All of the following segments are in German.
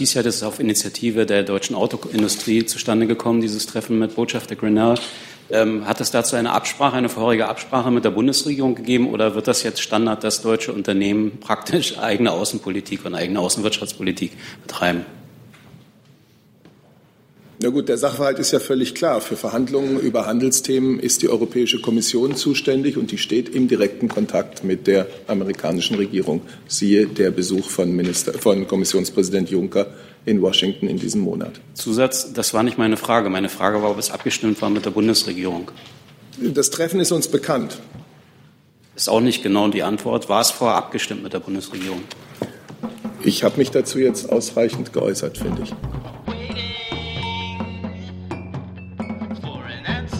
hieß ja, das ist auf Initiative der deutschen Autoindustrie zustande gekommen, dieses Treffen mit Botschafter Grinnell. Ähm, hat es dazu eine Absprache, eine vorherige Absprache mit der Bundesregierung gegeben oder wird das jetzt Standard, dass deutsche Unternehmen praktisch eigene Außenpolitik und eigene Außenwirtschaftspolitik betreiben? Na gut, der Sachverhalt ist ja völlig klar. Für Verhandlungen über Handelsthemen ist die Europäische Kommission zuständig und die steht im direkten Kontakt mit der amerikanischen Regierung. Siehe der Besuch von, Minister, von Kommissionspräsident Juncker in Washington in diesem Monat. Zusatz, das war nicht meine Frage. Meine Frage war, ob es abgestimmt war mit der Bundesregierung. Das Treffen ist uns bekannt. Ist auch nicht genau die Antwort. War es vorher abgestimmt mit der Bundesregierung? Ich habe mich dazu jetzt ausreichend geäußert, finde ich.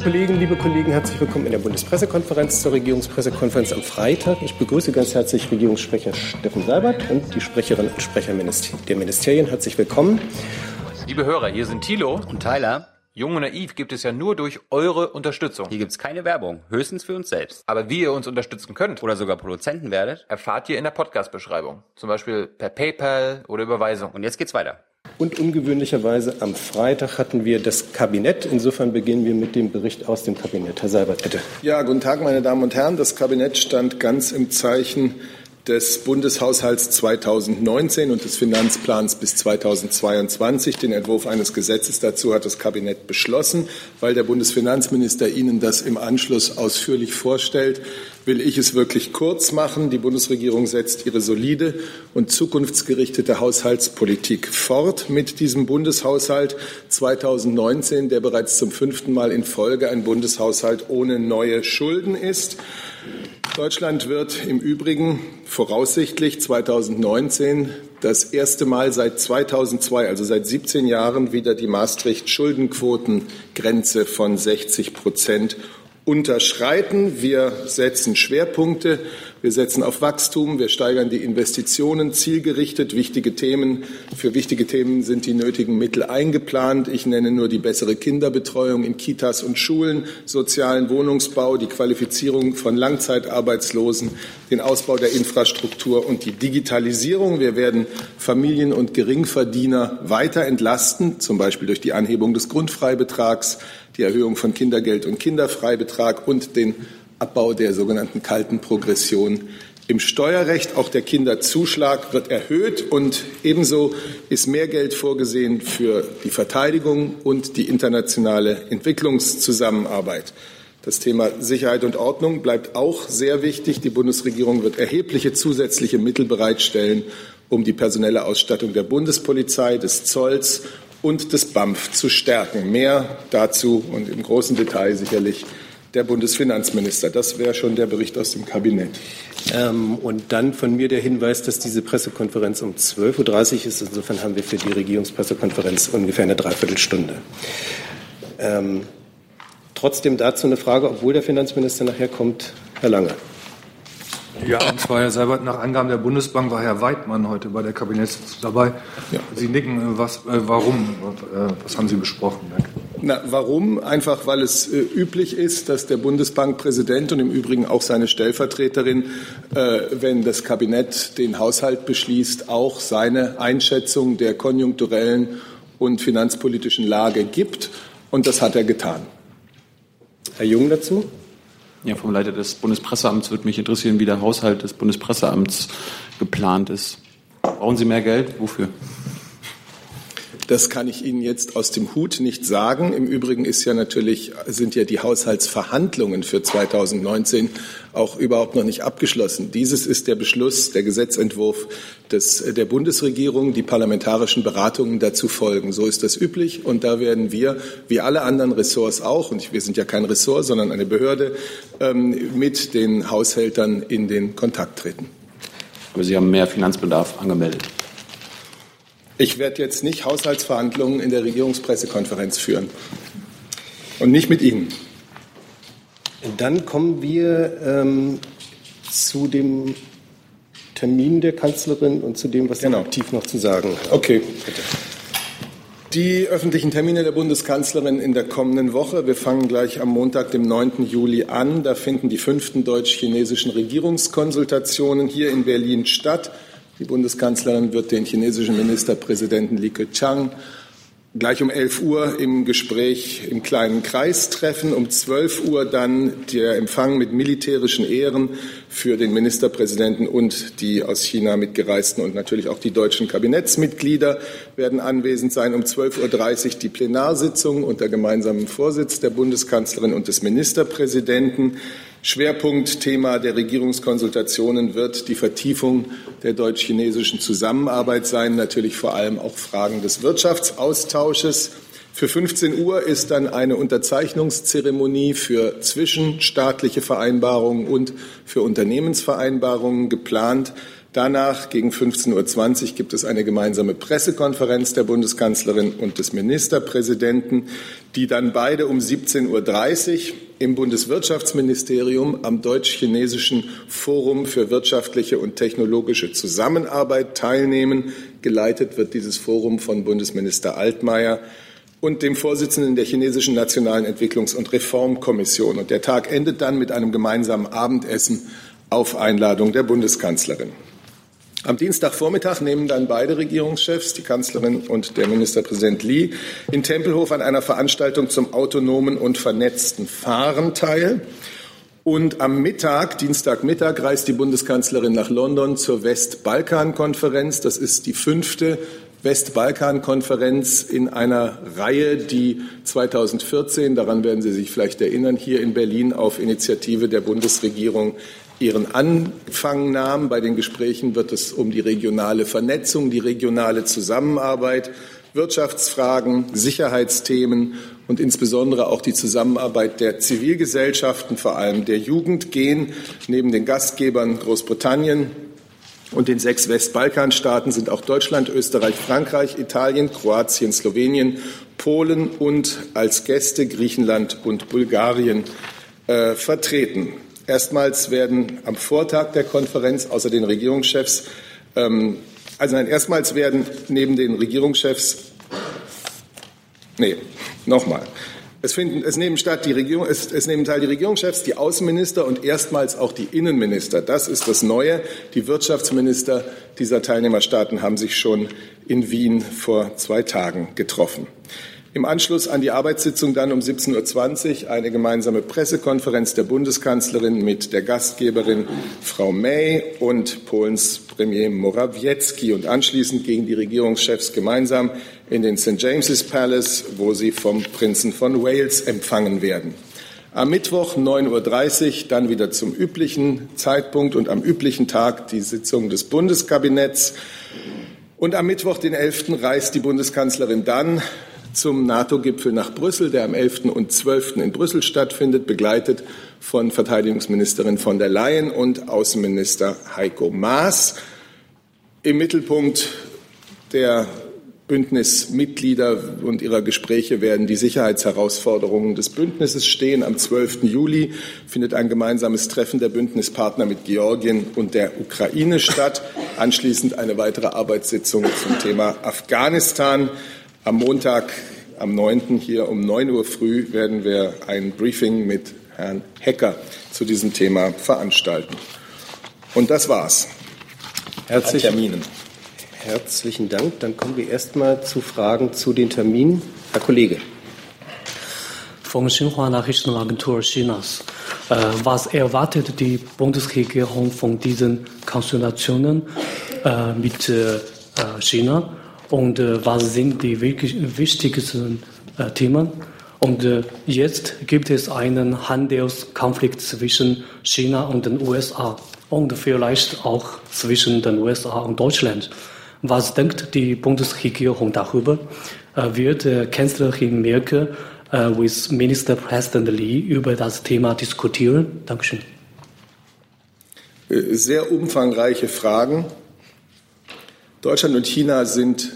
Kollegen, liebe Kollegen, herzlich willkommen in der Bundespressekonferenz zur Regierungspressekonferenz am Freitag. Ich begrüße ganz herzlich Regierungssprecher Steffen Seibert und die Sprecherinnen und Sprecher der Ministerien. Herzlich willkommen. Liebe Hörer, hier sind Thilo und Tyler. Jung und naiv gibt es ja nur durch eure Unterstützung. Hier gibt es keine Werbung, höchstens für uns selbst. Aber wie ihr uns unterstützen könnt oder sogar Produzenten werdet, erfahrt ihr in der Podcast-Beschreibung. Zum Beispiel per PayPal oder Überweisung. Und jetzt geht's weiter. Und ungewöhnlicherweise am Freitag hatten wir das Kabinett. Insofern beginnen wir mit dem Bericht aus dem Kabinett. Herr Seibert, bitte. Ja, guten Tag, meine Damen und Herren. Das Kabinett stand ganz im Zeichen des Bundeshaushalts 2019 und des Finanzplans bis 2022. Den Entwurf eines Gesetzes dazu hat das Kabinett beschlossen. Weil der Bundesfinanzminister Ihnen das im Anschluss ausführlich vorstellt, will ich es wirklich kurz machen. Die Bundesregierung setzt ihre solide und zukunftsgerichtete Haushaltspolitik fort mit diesem Bundeshaushalt 2019, der bereits zum fünften Mal in Folge ein Bundeshaushalt ohne neue Schulden ist. Deutschland wird im Übrigen voraussichtlich 2019 das erste Mal seit 2002, also seit 17 Jahren, wieder die Maastricht-Schuldenquotengrenze von 60 Prozent unterschreiten. Wir setzen Schwerpunkte. Wir setzen auf Wachstum. Wir steigern die Investitionen zielgerichtet. Wichtige Themen, für wichtige Themen sind die nötigen Mittel eingeplant. Ich nenne nur die bessere Kinderbetreuung in Kitas und Schulen, sozialen Wohnungsbau, die Qualifizierung von Langzeitarbeitslosen, den Ausbau der Infrastruktur und die Digitalisierung. Wir werden Familien und Geringverdiener weiter entlasten, zum Beispiel durch die Anhebung des Grundfreibetrags, die Erhöhung von Kindergeld und Kinderfreibetrag und den Abbau der sogenannten kalten Progression im Steuerrecht. Auch der Kinderzuschlag wird erhöht und ebenso ist mehr Geld vorgesehen für die Verteidigung und die internationale Entwicklungszusammenarbeit. Das Thema Sicherheit und Ordnung bleibt auch sehr wichtig. Die Bundesregierung wird erhebliche zusätzliche Mittel bereitstellen, um die personelle Ausstattung der Bundespolizei, des Zolls und des BAMF zu stärken. Mehr dazu und im großen Detail sicherlich der Bundesfinanzminister. Das wäre schon der Bericht aus dem Kabinett. Ähm, und dann von mir der Hinweis, dass diese Pressekonferenz um 12.30 Uhr ist. Insofern haben wir für die Regierungspressekonferenz ungefähr eine Dreiviertelstunde. Ähm, trotzdem dazu eine Frage, obwohl der Finanzminister nachher kommt, Herr Lange. Ja, und zwar, Herr Seibert, nach Angaben der Bundesbank war Herr Weidmann heute bei der Kabinettssitzung dabei. Ja. Sie nicken, was, äh, warum? Äh, was haben Sie besprochen? Danke. Na, warum? Einfach, weil es äh, üblich ist, dass der Bundesbankpräsident und im Übrigen auch seine Stellvertreterin, äh, wenn das Kabinett den Haushalt beschließt, auch seine Einschätzung der konjunkturellen und finanzpolitischen Lage gibt. Und das hat er getan. Herr Jung dazu? Ja, vom Leiter des Bundespresseamts würde mich interessieren, wie der Haushalt des Bundespresseamts geplant ist. Brauchen Sie mehr Geld? Wofür? Das kann ich Ihnen jetzt aus dem Hut nicht sagen. Im Übrigen ist ja natürlich, sind ja die Haushaltsverhandlungen für 2019 auch überhaupt noch nicht abgeschlossen. Dieses ist der Beschluss, der Gesetzentwurf des, der Bundesregierung. Die parlamentarischen Beratungen dazu folgen. So ist das üblich. Und da werden wir, wie alle anderen Ressorts auch, und wir sind ja kein Ressort, sondern eine Behörde, ähm, mit den Haushältern in den Kontakt treten. Aber Sie haben mehr Finanzbedarf angemeldet. Ich werde jetzt nicht Haushaltsverhandlungen in der Regierungspressekonferenz führen. Und nicht mit Ihnen. Dann kommen wir ähm, zu dem Termin der Kanzlerin und zu dem, was genau. Sie aktiv noch zu sagen hat. Okay. Bitte. Die öffentlichen Termine der Bundeskanzlerin in der kommenden Woche. Wir fangen gleich am Montag, dem 9. Juli an. Da finden die fünften deutsch-chinesischen Regierungskonsultationen hier in Berlin statt. Die Bundeskanzlerin wird den chinesischen Ministerpräsidenten Li Keqiang gleich um 11 Uhr im Gespräch im kleinen Kreis treffen. Um 12 Uhr dann der Empfang mit militärischen Ehren für den Ministerpräsidenten und die aus China mitgereisten und natürlich auch die deutschen Kabinettsmitglieder werden anwesend sein. Um 12.30 Uhr die Plenarsitzung unter gemeinsamem Vorsitz der Bundeskanzlerin und des Ministerpräsidenten. Schwerpunktthema der Regierungskonsultationen wird die Vertiefung der deutsch-chinesischen Zusammenarbeit sein, natürlich vor allem auch Fragen des Wirtschaftsaustausches. Für 15 Uhr ist dann eine Unterzeichnungszeremonie für zwischenstaatliche Vereinbarungen und für Unternehmensvereinbarungen geplant. Danach gegen 15.20 Uhr gibt es eine gemeinsame Pressekonferenz der Bundeskanzlerin und des Ministerpräsidenten, die dann beide um 17.30 Uhr im Bundeswirtschaftsministerium am deutsch-chinesischen Forum für wirtschaftliche und technologische Zusammenarbeit teilnehmen. Geleitet wird dieses Forum von Bundesminister Altmaier und dem Vorsitzenden der chinesischen Nationalen Entwicklungs- und Reformkommission. Und der Tag endet dann mit einem gemeinsamen Abendessen auf Einladung der Bundeskanzlerin. Am Dienstagvormittag nehmen dann beide Regierungschefs, die Kanzlerin und der Ministerpräsident Li, in Tempelhof an einer Veranstaltung zum autonomen und vernetzten Fahren teil. Und am Mittag, Dienstagmittag, reist die Bundeskanzlerin nach London zur Westbalkan-Konferenz. Das ist die fünfte Westbalkan-Konferenz in einer Reihe, die 2014, daran werden Sie sich vielleicht erinnern, hier in Berlin auf Initiative der Bundesregierung ihren Anfang nahm. Bei den Gesprächen wird es um die regionale Vernetzung, die regionale Zusammenarbeit, Wirtschaftsfragen, Sicherheitsthemen und insbesondere auch die Zusammenarbeit der Zivilgesellschaften, vor allem der Jugend, gehen. Neben den Gastgebern Großbritannien und den sechs Westbalkanstaaten sind auch Deutschland, Österreich, Frankreich, Italien, Kroatien, Slowenien, Polen und als Gäste Griechenland und Bulgarien äh, vertreten. Erstmals werden am Vortag der Konferenz außer den Regierungschefs, ähm, also nein, erstmals werden neben den Regierungschefs, nee, nochmal. Es, finden, es nehmen statt die Regierung, es, es nehmen teil die Regierungschefs, die Außenminister und erstmals auch die Innenminister. Das ist das Neue. Die Wirtschaftsminister dieser Teilnehmerstaaten haben sich schon in Wien vor zwei Tagen getroffen. Im Anschluss an die Arbeitssitzung dann um 17.20 Uhr eine gemeinsame Pressekonferenz der Bundeskanzlerin mit der Gastgeberin Frau May und Polens Premier Morawiecki und anschließend gegen die Regierungschefs gemeinsam in den St. James's Palace, wo sie vom Prinzen von Wales empfangen werden. Am Mittwoch 9.30 Uhr dann wieder zum üblichen Zeitpunkt und am üblichen Tag die Sitzung des Bundeskabinetts. Und am Mittwoch, den 11. reist die Bundeskanzlerin dann zum NATO-Gipfel nach Brüssel, der am 11. und 12. in Brüssel stattfindet, begleitet von Verteidigungsministerin von der Leyen und Außenminister Heiko Maas. Im Mittelpunkt der Bündnismitglieder und ihrer Gespräche werden die Sicherheitsherausforderungen des Bündnisses stehen. Am 12. Juli findet ein gemeinsames Treffen der Bündnispartner mit Georgien und der Ukraine statt. Anschließend eine weitere Arbeitssitzung zum Thema Afghanistan. Am Montag, am 9. hier um 9 Uhr früh werden wir ein Briefing mit Herrn Hecker zu diesem Thema veranstalten. Und das war's. Herzlichen, Terminen. Herzlichen Dank. Dann kommen wir erstmal zu Fragen zu den Terminen. Herr Kollege. Von Xinhua Nachrichtenagentur Chinas. Äh, was erwartet die Bundesregierung von diesen Konsultationen äh, mit äh, China? Und äh, was sind die wichtigsten äh, Themen. Und äh, jetzt gibt es einen Handelskonflikt zwischen China und den USA und vielleicht auch zwischen den USA und Deutschland. Was denkt die Bundesregierung darüber? Wird Kanzlerin Merkel mit Ministerpräsident Li über das Thema diskutieren? Dankeschön. Sehr umfangreiche Fragen. Deutschland und China sind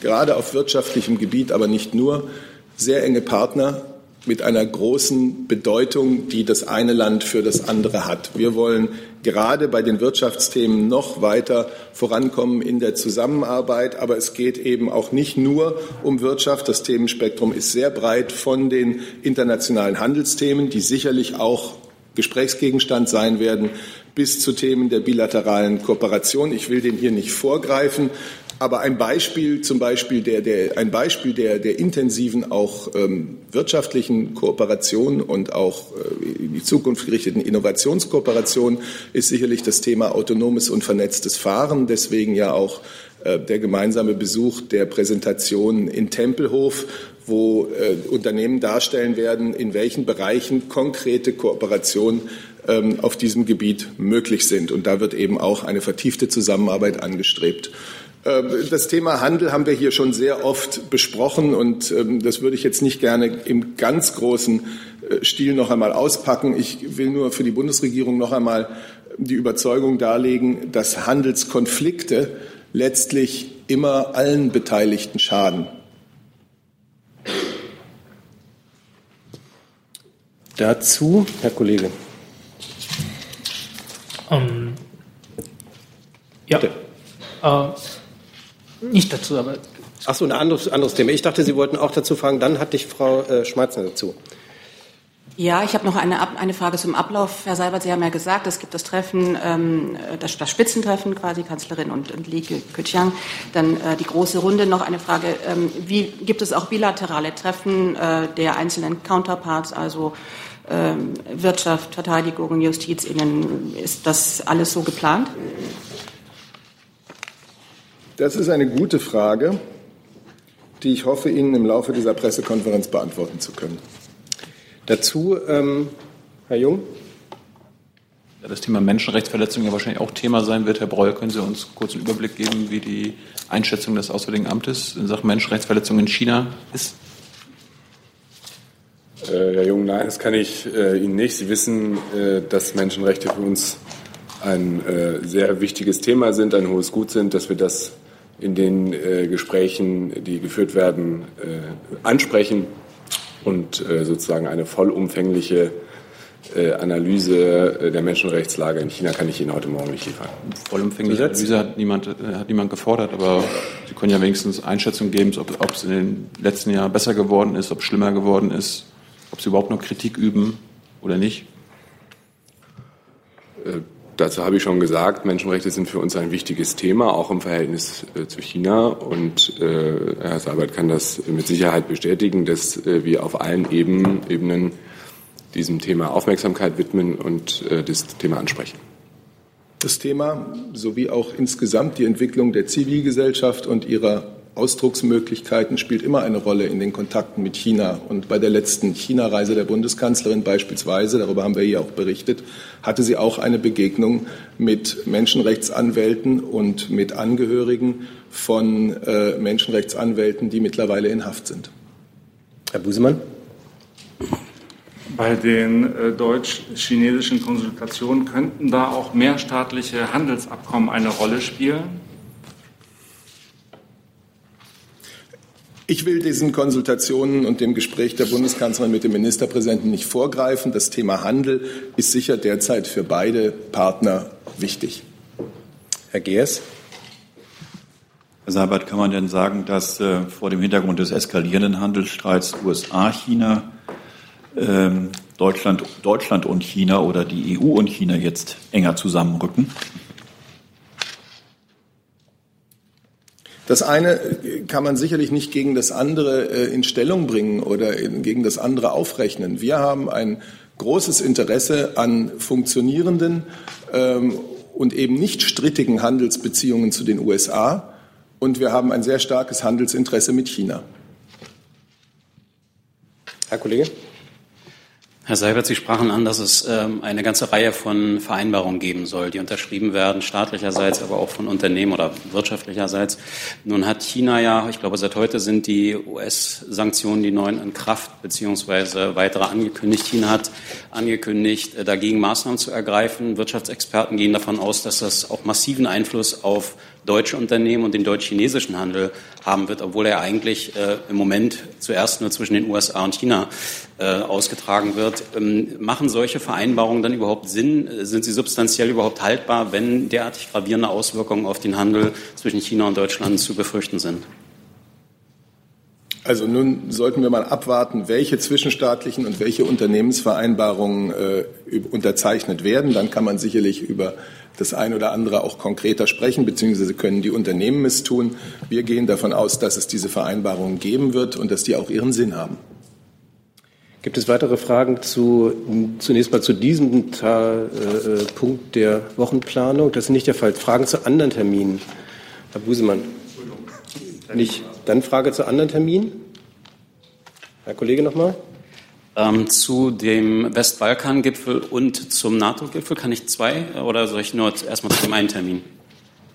gerade auf wirtschaftlichem Gebiet, aber nicht nur, sehr enge Partner mit einer großen Bedeutung, die das eine Land für das andere hat. Wir wollen gerade bei den Wirtschaftsthemen noch weiter vorankommen in der Zusammenarbeit. Aber es geht eben auch nicht nur um Wirtschaft. Das Themenspektrum ist sehr breit von den internationalen Handelsthemen, die sicherlich auch Gesprächsgegenstand sein werden, bis zu Themen der bilateralen Kooperation. Ich will den hier nicht vorgreifen. Aber ein Beispiel, zum Beispiel der, der, ein Beispiel der, der intensiven auch ähm, wirtschaftlichen Kooperation und auch äh, in die Zukunft gerichteten Innovationskooperation ist sicherlich das Thema autonomes und vernetztes Fahren. Deswegen ja auch äh, der gemeinsame Besuch der Präsentation in Tempelhof, wo äh, Unternehmen darstellen werden, in welchen Bereichen konkrete Kooperation ähm, auf diesem Gebiet möglich sind. Und da wird eben auch eine vertiefte Zusammenarbeit angestrebt. Ähm, das Thema Handel haben wir hier schon sehr oft besprochen und ähm, das würde ich jetzt nicht gerne im ganz großen äh, Stil noch einmal auspacken. Ich will nur für die Bundesregierung noch einmal die Überzeugung darlegen, dass Handelskonflikte letztlich immer allen Beteiligten schaden. Dazu, Herr Kollege. Ähm, ja. Äh, nicht dazu, aber. Ach so, ein anderes, anderes Thema. Ich dachte, Sie wollten auch dazu fragen. Dann hatte ich Frau äh, Schmeitzner dazu. Ja, ich habe noch eine, eine Frage zum Ablauf. Herr Seibert, Sie haben ja gesagt, es gibt das Treffen, ähm, das, das Spitzentreffen quasi, Kanzlerin und, und Li Keqiang. Dann äh, die große Runde. Noch eine Frage. Ähm, wie gibt es auch bilaterale Treffen äh, der einzelnen Counterparts, also Wirtschaft, Verteidigung, Justiz, Innen? Ist das alles so geplant? Das ist eine gute Frage, die ich hoffe, Ihnen im Laufe dieser Pressekonferenz beantworten zu können. Dazu, ähm, Herr Jung. Ja, das Thema Menschenrechtsverletzungen ja wahrscheinlich auch Thema sein wird. Herr Breul, können Sie uns kurz einen Überblick geben, wie die Einschätzung des Auswärtigen Amtes in Sachen Menschenrechtsverletzungen in China ist? Äh, Herr Jung, nein, das kann ich äh, Ihnen nicht. Sie wissen, äh, dass Menschenrechte für uns ein äh, sehr wichtiges Thema sind, ein hohes Gut sind, dass wir das in den äh, Gesprächen, die geführt werden, äh, ansprechen und äh, sozusagen eine vollumfängliche äh, Analyse der Menschenrechtslage in China kann ich Ihnen heute Morgen nicht liefern. Vollumfängliche Analyse hat niemand, hat niemand gefordert, aber Sie können ja wenigstens Einschätzung geben, ob, ob es in den letzten Jahren besser geworden ist, ob es schlimmer geworden ist, ob Sie überhaupt noch Kritik üben oder nicht. Dazu habe ich schon gesagt, Menschenrechte sind für uns ein wichtiges Thema, auch im Verhältnis äh, zu China. Und äh, Herr Seibert kann das mit Sicherheit bestätigen, dass äh, wir auf allen Eben, Ebenen diesem Thema Aufmerksamkeit widmen und äh, das Thema ansprechen. Das Thema sowie auch insgesamt die Entwicklung der Zivilgesellschaft und ihrer Ausdrucksmöglichkeiten spielt immer eine Rolle in den Kontakten mit China. Und bei der letzten China-Reise der Bundeskanzlerin beispielsweise, darüber haben wir hier auch berichtet, hatte sie auch eine Begegnung mit Menschenrechtsanwälten und mit Angehörigen von äh, Menschenrechtsanwälten, die mittlerweile in Haft sind. Herr Busemann. Bei den äh, deutsch-chinesischen Konsultationen könnten da auch mehrstaatliche Handelsabkommen eine Rolle spielen? Ich will diesen Konsultationen und dem Gespräch der Bundeskanzlerin mit dem Ministerpräsidenten nicht vorgreifen. Das Thema Handel ist sicher derzeit für beide Partner wichtig. Herr Geers. Herr Seibert, kann man denn sagen, dass äh, vor dem Hintergrund des eskalierenden Handelsstreits USA-China ähm, Deutschland, Deutschland und China oder die EU und China jetzt enger zusammenrücken? Das eine kann man sicherlich nicht gegen das andere äh, in Stellung bringen oder gegen das andere aufrechnen. Wir haben ein großes Interesse an funktionierenden ähm, und eben nicht strittigen Handelsbeziehungen zu den USA und wir haben ein sehr starkes Handelsinteresse mit China. Herr Kollege. Herr Seibert, Sie sprachen an, dass es ähm, eine ganze Reihe von Vereinbarungen geben soll, die unterschrieben werden, staatlicherseits, aber auch von Unternehmen oder wirtschaftlicherseits. Nun hat China ja, ich glaube, seit heute sind die US-Sanktionen, die neuen in Kraft, beziehungsweise weitere angekündigt. China hat angekündigt, äh, dagegen Maßnahmen zu ergreifen. Wirtschaftsexperten gehen davon aus, dass das auch massiven Einfluss auf deutsche Unternehmen und den deutsch-chinesischen Handel haben wird, obwohl er eigentlich äh, im Moment zuerst nur zwischen den USA und China äh, ausgetragen wird. Ähm, machen solche Vereinbarungen dann überhaupt Sinn? Sind sie substanziell überhaupt haltbar, wenn derartig gravierende Auswirkungen auf den Handel zwischen China und Deutschland zu befürchten sind? Also nun sollten wir mal abwarten, welche zwischenstaatlichen und welche Unternehmensvereinbarungen äh, unterzeichnet werden. Dann kann man sicherlich über das eine oder andere auch konkreter sprechen, beziehungsweise können die Unternehmen es tun. Wir gehen davon aus, dass es diese Vereinbarungen geben wird und dass die auch ihren Sinn haben. Gibt es weitere Fragen zu, zunächst mal zu diesem Ta äh, Punkt der Wochenplanung? Das ist nicht der Fall. Fragen zu anderen Terminen? Herr Busemann. Nicht. Dann Frage zu anderen Terminen. Herr Kollege nochmal. Ähm, zu dem Westbalkan-Gipfel und zum NATO-Gipfel kann ich zwei oder soll ich nur erstmal zu dem einen Termin?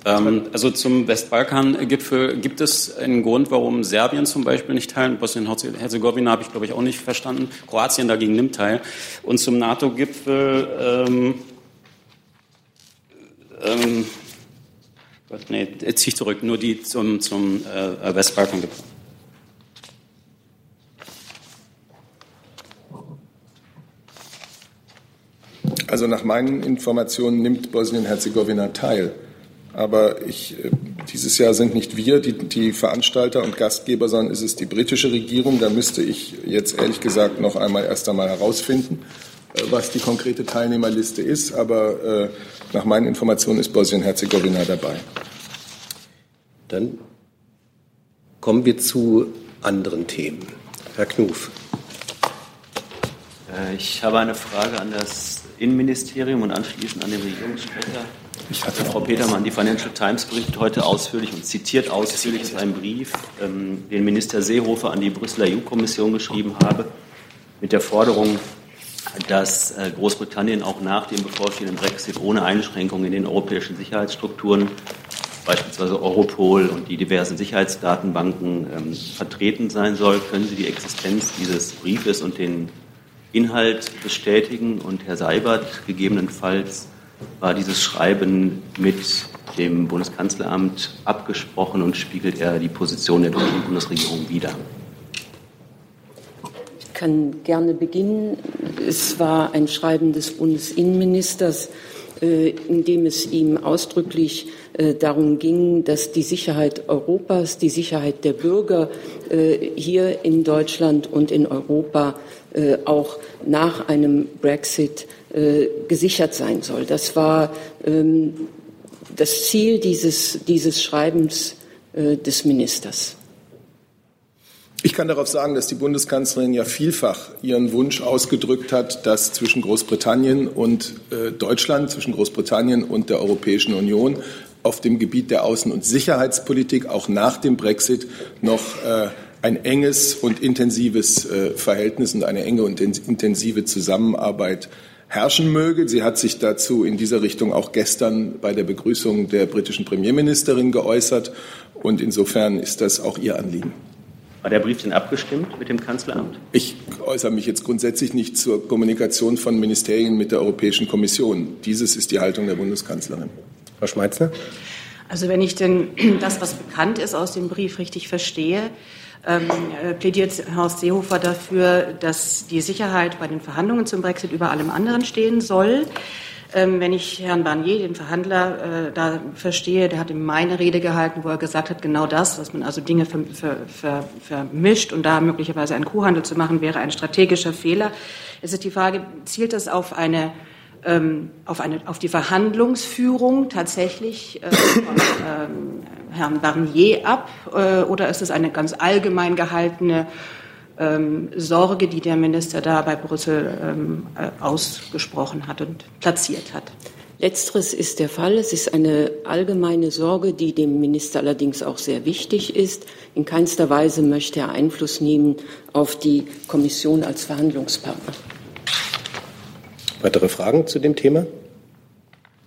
Ähm, also zum Westbalkan-Gipfel gibt es einen Grund, warum Serbien zum Beispiel nicht teilt. Bosnien-Herzegowina habe ich, glaube ich, auch nicht verstanden. Kroatien dagegen nimmt teil. Und zum NATO-Gipfel ähm, ähm, nee, ziehe ich zurück, nur die zum, zum äh, Westbalkan-Gipfel. Also nach meinen Informationen nimmt Bosnien-Herzegowina teil. Aber ich, äh, dieses Jahr sind nicht wir die, die, Veranstalter und Gastgeber, sondern ist es die britische Regierung. Da müsste ich jetzt ehrlich gesagt noch einmal erst einmal herausfinden, äh, was die konkrete Teilnehmerliste ist. Aber äh, nach meinen Informationen ist Bosnien-Herzegowina dabei. Dann kommen wir zu anderen Themen. Herr Knuf. Äh, ich habe eine Frage an das Innenministerium und anschließend an den Regierungssprecher. Ich hatte Frau Petermann, die Financial Times berichtet heute ausführlich und zitiert ausführlich aus einem Brief, ähm, den Minister Seehofer an die Brüsseler EU-Kommission geschrieben habe, mit der Forderung, dass äh, Großbritannien auch nach dem bevorstehenden Brexit ohne Einschränkungen in den europäischen Sicherheitsstrukturen beispielsweise Europol und die diversen Sicherheitsdatenbanken ähm, vertreten sein soll. Können Sie die Existenz dieses Briefes und den Inhalt bestätigen? Und Herr Seibert, gegebenenfalls war dieses Schreiben mit dem Bundeskanzleramt abgesprochen und spiegelt er die Position der deutschen Bundesregierung wider? Ich kann gerne beginnen. Es war ein Schreiben des Bundesinnenministers, äh, in dem es ihm ausdrücklich äh, darum ging, dass die Sicherheit Europas, die Sicherheit der Bürger äh, hier in Deutschland und in Europa auch nach einem Brexit gesichert sein soll. Das war ähm, das Ziel dieses, dieses Schreibens des Ministers. Ich kann darauf sagen, dass die Bundeskanzlerin ja vielfach ihren Wunsch ausgedrückt hat, dass zwischen Großbritannien und Deutschland, zwischen Großbritannien und der Europäischen Union auf dem Gebiet der Außen- und Sicherheitspolitik auch nach dem Brexit noch äh, ein enges und intensives äh, Verhältnis und eine enge und intensive Zusammenarbeit herrschen möge. Sie hat sich dazu in dieser Richtung auch gestern bei der Begrüßung der britischen Premierministerin geäußert. Und insofern ist das auch ihr Anliegen. War der Brief denn abgestimmt mit dem Kanzleramt? Ich äußere mich jetzt grundsätzlich nicht zur Kommunikation von Ministerien mit der Europäischen Kommission. Dieses ist die Haltung der Bundeskanzlerin. Frau Schmeitzner? Also wenn ich denn das, was bekannt ist aus dem Brief, richtig verstehe, ähm, äh, plädiert Horst Seehofer dafür, dass die Sicherheit bei den Verhandlungen zum Brexit über allem anderen stehen soll. Ähm, wenn ich Herrn Barnier, den Verhandler, äh, da verstehe, der hat ihm meine Rede gehalten, wo er gesagt hat, genau das, dass man also Dinge ver, ver, ver, vermischt und da möglicherweise einen Kuhhandel zu machen, wäre ein strategischer Fehler. Es ist die Frage, zielt das auf eine ähm, auf, eine, auf die Verhandlungsführung tatsächlich äh, von ähm, Herrn Barnier ab äh, oder ist es eine ganz allgemein gehaltene ähm, Sorge, die der Minister da bei Brüssel ähm, äh, ausgesprochen hat und platziert hat? Letzteres ist der Fall. Es ist eine allgemeine Sorge, die dem Minister allerdings auch sehr wichtig ist. In keinster Weise möchte er Einfluss nehmen auf die Kommission als Verhandlungspartner. Weitere Fragen zu dem Thema?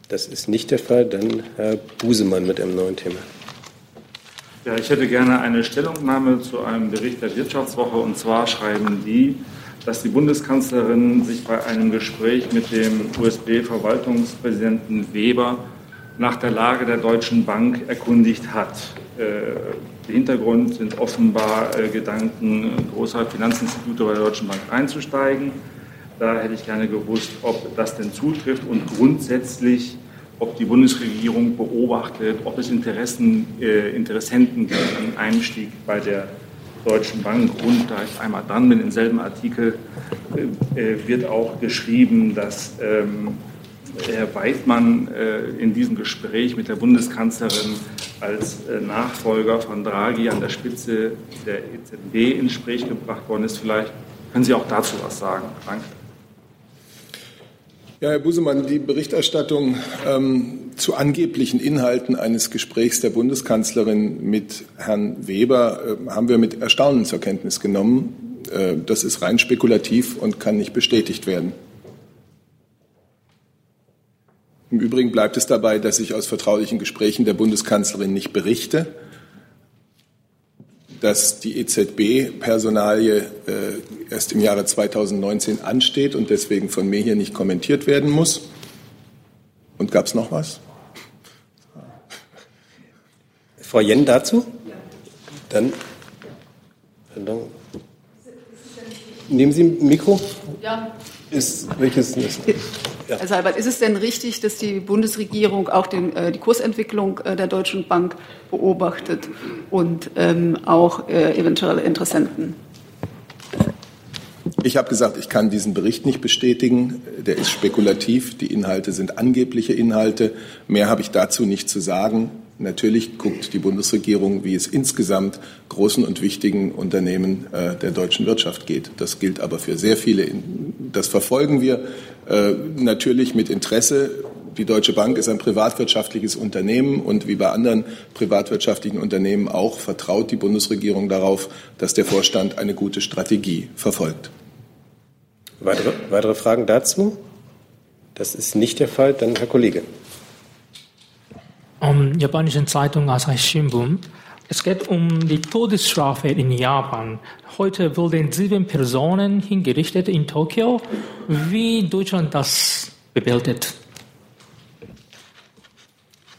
Das ist nicht der Fall. Dann Herr Busemann mit einem neuen Thema. Ja, ich hätte gerne eine Stellungnahme zu einem Bericht der Wirtschaftswoche. Und zwar schreiben die, dass die Bundeskanzlerin sich bei einem Gespräch mit dem USB-Verwaltungspräsidenten Weber nach der Lage der Deutschen Bank erkundigt hat. Äh, Hintergrund sind offenbar äh, Gedanken großer Finanzinstitute bei der Deutschen Bank einzusteigen. Da hätte ich gerne gewusst, ob das denn zutrifft und grundsätzlich, ob die Bundesregierung beobachtet, ob es Interessen, äh, Interessenten gibt, einen Einstieg bei der Deutschen Bank. Und da ich einmal dran bin, im selben Artikel äh, wird auch geschrieben, dass ähm, Herr Weidmann äh, in diesem Gespräch mit der Bundeskanzlerin als äh, Nachfolger von Draghi an der Spitze der EZB ins Gespräch gebracht worden ist. Vielleicht können Sie auch dazu was sagen. Danke. Ja, Herr Busemann, die Berichterstattung ähm, zu angeblichen Inhalten eines Gesprächs der Bundeskanzlerin mit Herrn Weber äh, haben wir mit Erstaunen zur Kenntnis genommen. Äh, das ist rein spekulativ und kann nicht bestätigt werden. Im Übrigen bleibt es dabei, dass ich aus vertraulichen Gesprächen der Bundeskanzlerin nicht berichte, dass die EZB-Personalie äh, erst im Jahre 2019 ansteht und deswegen von mir hier nicht kommentiert werden muss. Und gab es noch was? Frau Jen dazu? Dann, dann nehmen Sie ein Mikro. Ja. Ist, welches ist? Ja. Herr Seibert, ist es denn richtig, dass die Bundesregierung auch den, äh, die Kursentwicklung äh, der Deutschen Bank beobachtet und ähm, auch äh, eventuelle Interessenten? Ich habe gesagt, ich kann diesen Bericht nicht bestätigen. Der ist spekulativ. Die Inhalte sind angebliche Inhalte. Mehr habe ich dazu nicht zu sagen. Natürlich guckt die Bundesregierung, wie es insgesamt großen und wichtigen Unternehmen äh, der deutschen Wirtschaft geht. Das gilt aber für sehr viele. Das verfolgen wir äh, natürlich mit Interesse. Die Deutsche Bank ist ein privatwirtschaftliches Unternehmen und wie bei anderen privatwirtschaftlichen Unternehmen auch vertraut die Bundesregierung darauf, dass der Vorstand eine gute Strategie verfolgt. Weitere, weitere Fragen dazu? Das ist nicht der Fall. Dann Herr Kollege um, japanischen Zeitung Asahi Shimbun. Es geht um die Todesstrafe in Japan. Heute wurden sieben Personen hingerichtet in Tokio. Wie Deutschland das bewertet?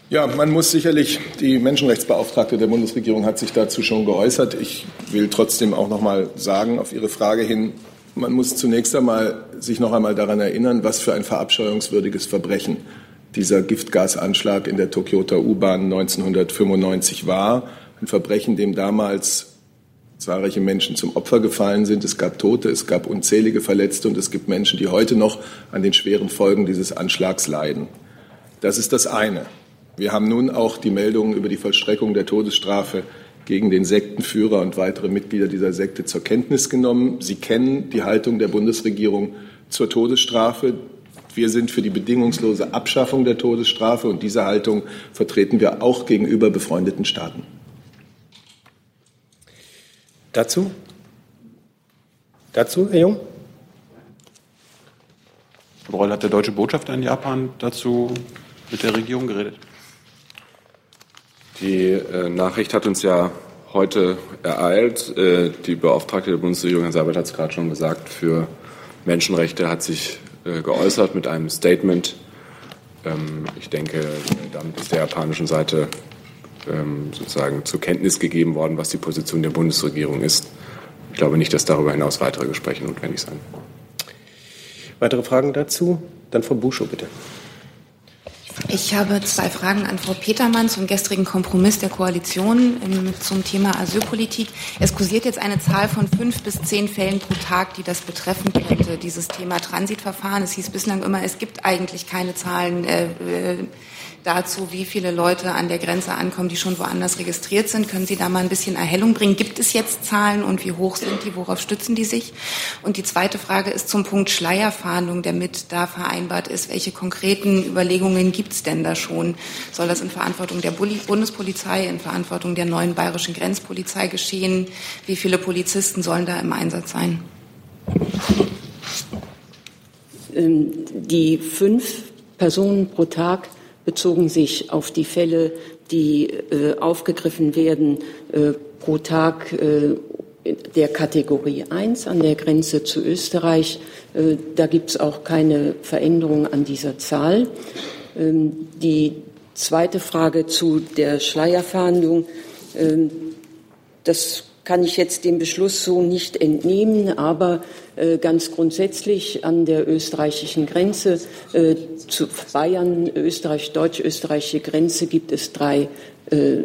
Ja, man muss sicherlich, die Menschenrechtsbeauftragte der Bundesregierung hat sich dazu schon geäußert. Ich will trotzdem auch noch mal sagen, auf Ihre Frage hin, man muss zunächst einmal sich noch einmal daran erinnern, was für ein verabscheuungswürdiges Verbrechen dieser Giftgasanschlag in der Tokioter U-Bahn 1995 war. Ein Verbrechen, dem damals zahlreiche Menschen zum Opfer gefallen sind. Es gab Tote, es gab unzählige Verletzte und es gibt Menschen, die heute noch an den schweren Folgen dieses Anschlags leiden. Das ist das eine. Wir haben nun auch die Meldungen über die Vollstreckung der Todesstrafe gegen den Sektenführer und weitere Mitglieder dieser Sekte zur Kenntnis genommen. Sie kennen die Haltung der Bundesregierung zur Todesstrafe. Wir sind für die bedingungslose Abschaffung der Todesstrafe und diese Haltung vertreten wir auch gegenüber befreundeten Staaten. Dazu? Dazu, Herr Jung? Herr Breul, hat der deutsche Botschafter in Japan dazu mit der Regierung geredet? Die äh, Nachricht hat uns ja heute ereilt. Äh, die Beauftragte der Bundesregierung, Herr Seibert hat es gerade schon gesagt, für Menschenrechte hat sich äh, geäußert mit einem Statement. Ähm, ich denke, damit ist der japanischen Seite ähm, sozusagen zur Kenntnis gegeben worden, was die Position der Bundesregierung ist. Ich glaube nicht, dass darüber hinaus weitere Gespräche notwendig sind. Weitere Fragen dazu? Dann Frau Buschow, bitte. Ich habe zwei Fragen an Frau Petermann zum gestrigen Kompromiss der Koalition zum Thema Asylpolitik. Es kursiert jetzt eine Zahl von fünf bis zehn Fällen pro Tag, die das betreffen könnte, dieses Thema Transitverfahren. Es hieß bislang immer, es gibt eigentlich keine Zahlen. Äh, äh dazu, wie viele Leute an der Grenze ankommen, die schon woanders registriert sind. Können Sie da mal ein bisschen Erhellung bringen? Gibt es jetzt Zahlen und wie hoch sind die? Worauf stützen die sich? Und die zweite Frage ist zum Punkt Schleierfahndung, der mit da vereinbart ist. Welche konkreten Überlegungen gibt es denn da schon? Soll das in Verantwortung der Bundespolizei, in Verantwortung der neuen bayerischen Grenzpolizei geschehen? Wie viele Polizisten sollen da im Einsatz sein? Ähm, die fünf Personen pro Tag bezogen sich auf die Fälle, die äh, aufgegriffen werden äh, pro Tag äh, der Kategorie 1 an der Grenze zu Österreich. Äh, da gibt es auch keine Veränderung an dieser Zahl. Ähm, die zweite Frage zu der Schleierfahndung. Ähm, das kann ich jetzt dem Beschluss so nicht entnehmen, aber äh, ganz grundsätzlich an der österreichischen Grenze äh, zu Bayern, Österreich, deutsch-österreichische Grenze gibt es drei äh,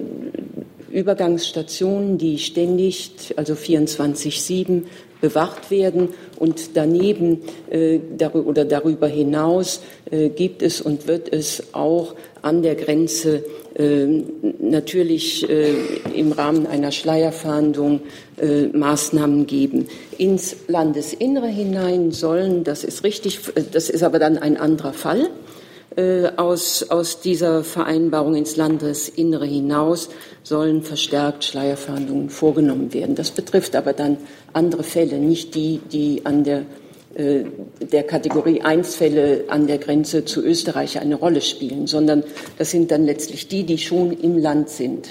Übergangsstationen, die ständig, also 24-7, bewacht werden. Und daneben äh, oder darüber hinaus äh, gibt es und wird es auch an der Grenze natürlich äh, im Rahmen einer Schleierfahndung äh, Maßnahmen geben. Ins Landesinnere hinein sollen, das ist richtig, das ist aber dann ein anderer Fall, aus, aus dieser Vereinbarung ins Landesinnere hinaus sollen verstärkt Schleierfahndungen vorgenommen werden. Das betrifft aber dann andere Fälle, nicht die, die an der äh, der Kategorie 1 Fälle an der Grenze zu Österreich eine Rolle spielen, sondern das sind dann letztlich die, die schon im Land sind.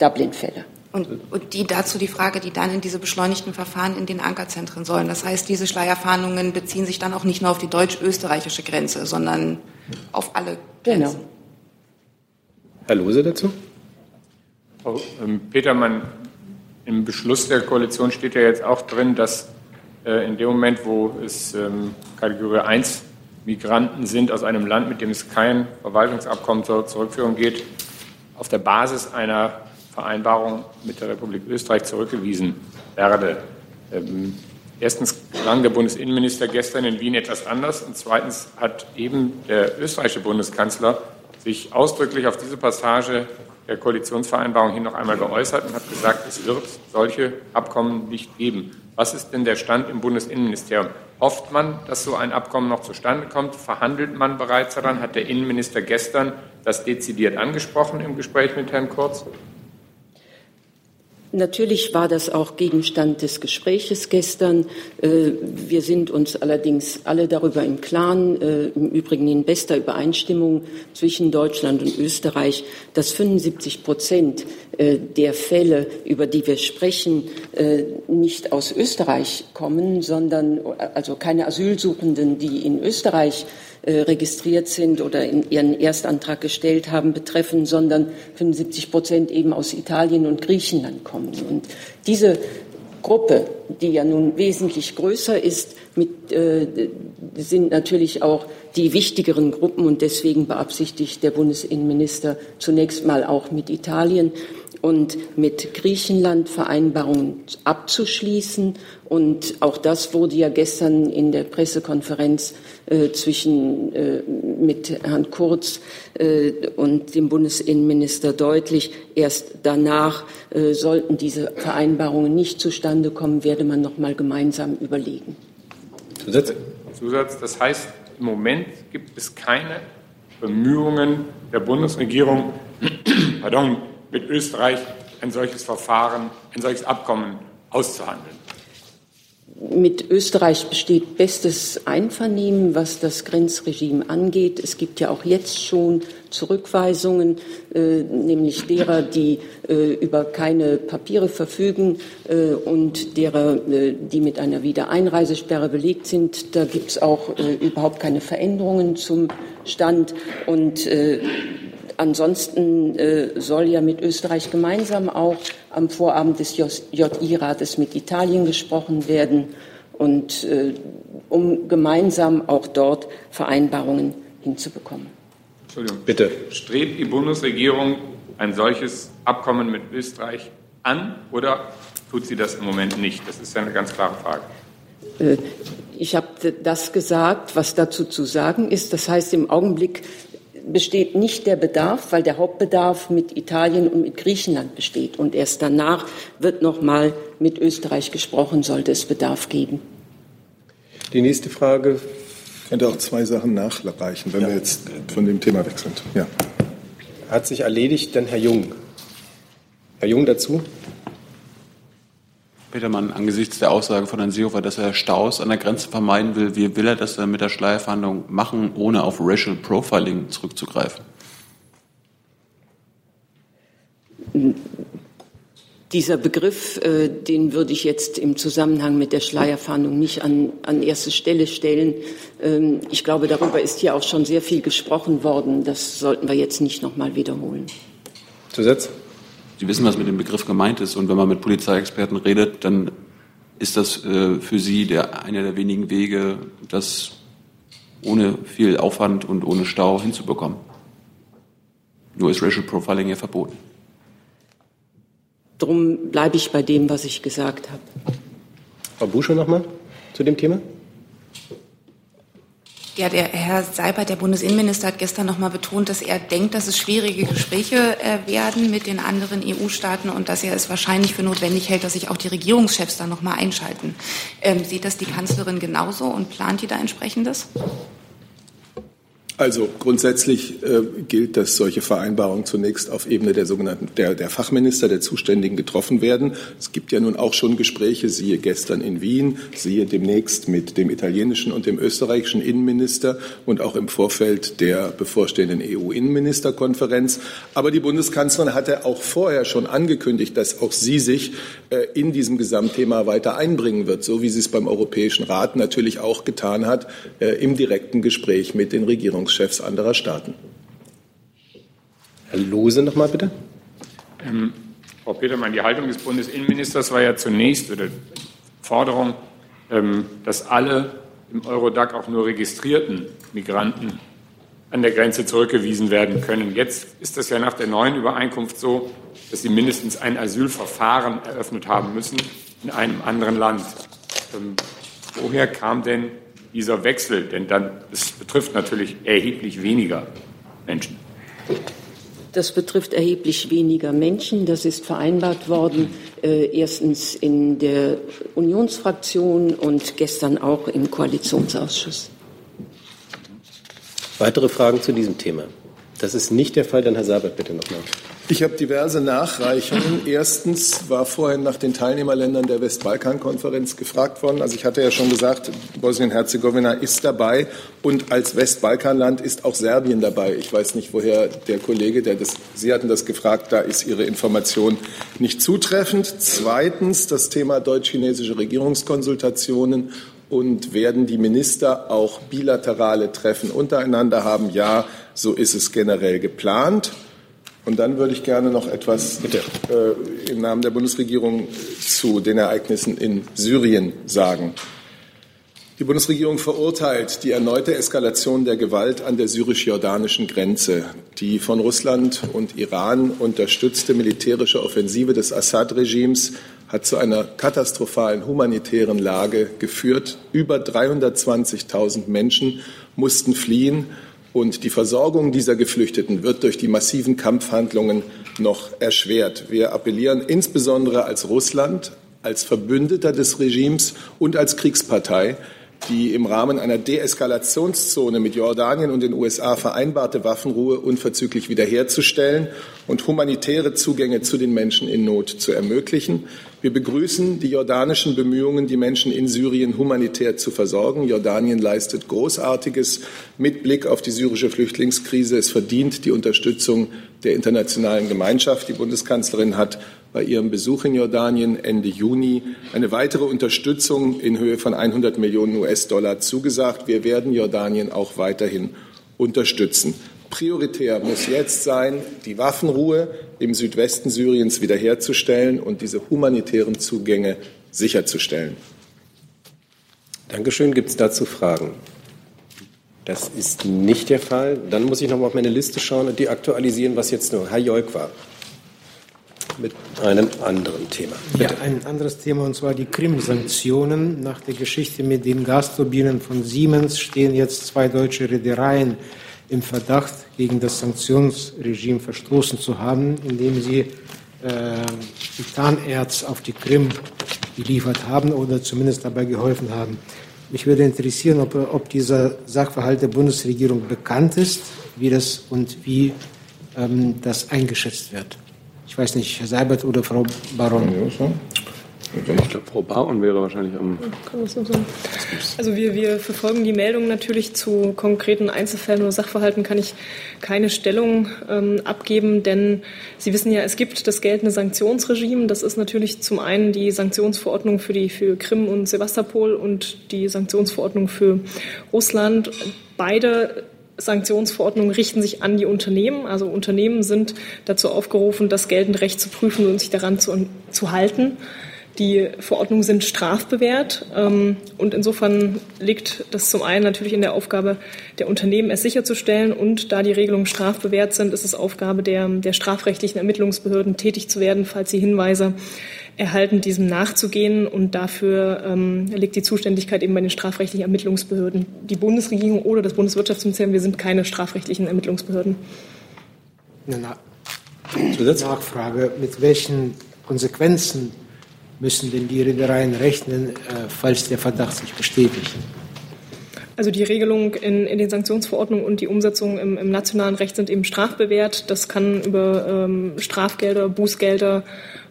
Dublin-Fälle. Und, und, die dazu die Frage, die dann in diese beschleunigten Verfahren in den Ankerzentren sollen. Das heißt, diese Schleierfahndungen beziehen sich dann auch nicht nur auf die deutsch-österreichische Grenze, sondern auf alle. Grenzen. Genau. Herr Lose dazu? Frau ähm, Petermann, im Beschluss der Koalition steht ja jetzt auch drin, dass äh, in dem Moment, wo es ähm, Kategorie 1 Migranten sind aus einem Land, mit dem es kein Verwaltungsabkommen zur Zurückführung geht, auf der Basis einer Vereinbarung mit der Republik Österreich zurückgewiesen werde. Ähm, erstens klang der Bundesinnenminister gestern in Wien etwas anders und zweitens hat eben der österreichische Bundeskanzler sich ausdrücklich auf diese Passage der Koalitionsvereinbarung hin noch einmal geäußert und hat gesagt, es wird solche Abkommen nicht geben. Was ist denn der Stand im Bundesinnenministerium? Hofft man, dass so ein Abkommen noch zustande kommt? Verhandelt man bereits daran? Hat der Innenminister gestern das dezidiert angesprochen im Gespräch mit Herrn Kurz? Natürlich war das auch Gegenstand des Gespräches gestern. Äh, wir sind uns allerdings alle darüber im Klaren, äh, im Übrigen in bester Übereinstimmung zwischen Deutschland und Österreich, dass 75 Prozent äh, der Fälle, über die wir sprechen, nicht aus Österreich kommen, sondern also keine Asylsuchenden, die in Österreich äh, registriert sind oder in ihren Erstantrag gestellt haben, betreffen, sondern 75 Prozent eben aus Italien und Griechenland kommen. Und diese Gruppe, die ja nun wesentlich größer ist, mit, äh, sind natürlich auch die wichtigeren Gruppen und deswegen beabsichtigt der Bundesinnenminister zunächst mal auch mit Italien und mit Griechenland Vereinbarungen abzuschließen. Und auch das wurde ja gestern in der Pressekonferenz äh, zwischen äh, mit Herrn Kurz äh, und dem Bundesinnenminister deutlich. Erst danach äh, sollten diese Vereinbarungen nicht zustande kommen, werde man noch mal gemeinsam überlegen. Zusatz? Zusatz. Das heißt, im Moment gibt es keine Bemühungen der Bundesregierung, pardon, mit Österreich ein solches Verfahren, ein solches Abkommen auszuhandeln. Mit Österreich besteht bestes Einvernehmen, was das Grenzregime angeht. Es gibt ja auch jetzt schon Zurückweisungen, äh, nämlich derer, die äh, über keine Papiere verfügen äh, und derer, äh, die mit einer Wiedereinreisesperre belegt sind. Da gibt es auch äh, überhaupt keine Veränderungen zum Stand. Und äh, Ansonsten äh, soll ja mit Österreich gemeinsam auch am Vorabend des JI-Rates mit Italien gesprochen werden und äh, um gemeinsam auch dort Vereinbarungen hinzubekommen. Entschuldigung. Bitte. Strebt die Bundesregierung ein solches Abkommen mit Österreich an oder tut sie das im Moment nicht? Das ist ja eine ganz klare Frage. Äh, ich habe das gesagt, was dazu zu sagen ist. Das heißt, im Augenblick besteht nicht der Bedarf, weil der Hauptbedarf mit Italien und mit Griechenland besteht. Und erst danach wird noch mal mit Österreich gesprochen, sollte es Bedarf geben. Die nächste Frage könnte auch zwei Sachen nachreichen, wenn ja. wir jetzt von dem Thema weg sind. Ja. Hat sich erledigt, dann Herr Jung. Herr Jung dazu? Petermann, angesichts der Aussage von Herrn Seehofer, dass er Staus an der Grenze vermeiden will, wie will er das dann mit der Schleierverhandlung machen, ohne auf Racial Profiling zurückzugreifen? Dieser Begriff, äh, den würde ich jetzt im Zusammenhang mit der Schleierfahndung nicht an, an erste Stelle stellen. Ähm, ich glaube, darüber ist hier auch schon sehr viel gesprochen worden. Das sollten wir jetzt nicht noch mal wiederholen. Zusatz? Sie wissen, was mit dem Begriff gemeint ist. Und wenn man mit Polizeiexperten redet, dann ist das äh, für Sie der, einer der wenigen Wege, das ohne viel Aufwand und ohne Stau hinzubekommen. Nur ist Racial Profiling ja verboten. Darum bleibe ich bei dem, was ich gesagt habe. Frau Buschow nochmal zu dem Thema. Ja, der Herr Seibert, der Bundesinnenminister, hat gestern noch mal betont, dass er denkt, dass es schwierige Gespräche äh, werden mit den anderen EU-Staaten und dass er es wahrscheinlich für notwendig hält, dass sich auch die Regierungschefs da noch mal einschalten. Ähm, sieht das die Kanzlerin genauso und plant die da entsprechendes? Also grundsätzlich äh, gilt, dass solche Vereinbarungen zunächst auf Ebene der sogenannten der, der, Fachminister, der Zuständigen getroffen werden. Es gibt ja nun auch schon Gespräche, siehe gestern in Wien, siehe demnächst mit dem italienischen und dem österreichischen Innenminister und auch im Vorfeld der bevorstehenden EU-Innenministerkonferenz. Aber die Bundeskanzlerin hatte auch vorher schon angekündigt, dass auch sie sich äh, in diesem Gesamtthema weiter einbringen wird, so wie sie es beim Europäischen Rat natürlich auch getan hat äh, im direkten Gespräch mit den Regierungen. Regierungschefs anderer Staaten. Herr Lose noch mal bitte. Ähm, Frau Petermann, die Haltung des Bundesinnenministers war ja zunächst oder Forderung, ähm, dass alle im Eurodac auch nur registrierten Migranten an der Grenze zurückgewiesen werden können. Jetzt ist das ja nach der neuen Übereinkunft so, dass sie mindestens ein Asylverfahren eröffnet haben müssen in einem anderen Land. Ähm, woher kam denn dieser Wechsel? Denn dann, es betrifft natürlich erheblich weniger Menschen. Das betrifft erheblich weniger Menschen. Das ist vereinbart worden, äh, erstens in der Unionsfraktion und gestern auch im Koalitionsausschuss. Weitere Fragen zu diesem Thema? Das ist nicht der Fall. Dann Herr Sabat, bitte nochmal. Ich habe diverse Nachreichungen. Erstens war vorhin nach den Teilnehmerländern der Westbalkankonferenz gefragt worden. Also ich hatte ja schon gesagt, Bosnien-Herzegowina ist dabei und als Westbalkanland ist auch Serbien dabei. Ich weiß nicht, woher der Kollege, der das, Sie hatten das gefragt, da ist Ihre Information nicht zutreffend. Zweitens das Thema deutsch-chinesische Regierungskonsultationen und werden die Minister auch bilaterale Treffen untereinander haben? Ja, so ist es generell geplant. Und dann würde ich gerne noch etwas äh, im Namen der Bundesregierung zu den Ereignissen in Syrien sagen. Die Bundesregierung verurteilt die erneute Eskalation der Gewalt an der syrisch-jordanischen Grenze. Die von Russland und Iran unterstützte militärische Offensive des Assad-Regimes hat zu einer katastrophalen humanitären Lage geführt. Über 320.000 Menschen mussten fliehen und die Versorgung dieser Geflüchteten wird durch die massiven Kampfhandlungen noch erschwert. Wir appellieren insbesondere als Russland, als Verbündeter des Regimes und als Kriegspartei, die im Rahmen einer Deeskalationszone mit Jordanien und den USA vereinbarte Waffenruhe unverzüglich wiederherzustellen und humanitäre Zugänge zu den Menschen in Not zu ermöglichen. Wir begrüßen die jordanischen Bemühungen, die Menschen in Syrien humanitär zu versorgen. Jordanien leistet Großartiges mit Blick auf die syrische Flüchtlingskrise. Es verdient die Unterstützung der internationalen Gemeinschaft. Die Bundeskanzlerin hat bei ihrem Besuch in Jordanien Ende Juni eine weitere Unterstützung in Höhe von 100 Millionen US-Dollar zugesagt. Wir werden Jordanien auch weiterhin unterstützen. Prioritär muss jetzt sein, die Waffenruhe im Südwesten Syriens wiederherzustellen und diese humanitären Zugänge sicherzustellen. Dankeschön. Gibt es dazu Fragen? Das ist nicht der Fall. Dann muss ich noch mal auf meine Liste schauen und die aktualisieren, was jetzt nur Herr Jolk war. Mit einem anderen Thema. Bitte. Ja, ein anderes Thema, und zwar die Krim-Sanktionen. Nach der Geschichte mit den Gasturbinen von Siemens stehen jetzt zwei deutsche Reedereien im Verdacht, gegen das Sanktionsregime verstoßen zu haben, indem sie äh, Titanerz auf die Krim geliefert haben oder zumindest dabei geholfen haben. Mich würde interessieren, ob, ob dieser Sachverhalt der Bundesregierung bekannt ist, wie das und wie ähm, das eingeschätzt wird. Ich weiß nicht, Herr Seibert oder Frau Baron. Ich glaube, Frau Bauern wäre wahrscheinlich am. Kann das so sein? Also wir, wir verfolgen die Meldungen natürlich zu konkreten Einzelfällen oder Sachverhalten kann ich keine Stellung ähm, abgeben, denn Sie wissen ja, es gibt das geltende Sanktionsregime. Das ist natürlich zum einen die Sanktionsverordnung für die für Krim und Sevastopol und die Sanktionsverordnung für Russland. Beide Sanktionsverordnungen richten sich an die Unternehmen. Also Unternehmen sind dazu aufgerufen, das geltende Recht zu prüfen und sich daran zu, zu halten. Die Verordnungen sind strafbewehrt ähm, und insofern liegt das zum einen natürlich in der Aufgabe der Unternehmen, es sicherzustellen und da die Regelungen strafbewehrt sind, ist es Aufgabe der, der strafrechtlichen Ermittlungsbehörden tätig zu werden, falls sie Hinweise erhalten, diesem nachzugehen. Und dafür ähm, liegt die Zuständigkeit eben bei den strafrechtlichen Ermittlungsbehörden. Die Bundesregierung oder das Bundeswirtschaftsministerium, wir sind keine strafrechtlichen Ermittlungsbehörden. Eine Nachfrage, mit welchen Konsequenzen müssen denn die Reedereien rechnen, äh, falls der Verdacht sich bestätigt? Also die Regelung in, in den Sanktionsverordnungen und die Umsetzung im, im, nationalen Recht sind eben strafbewehrt. Das kann über ähm, Strafgelder, Bußgelder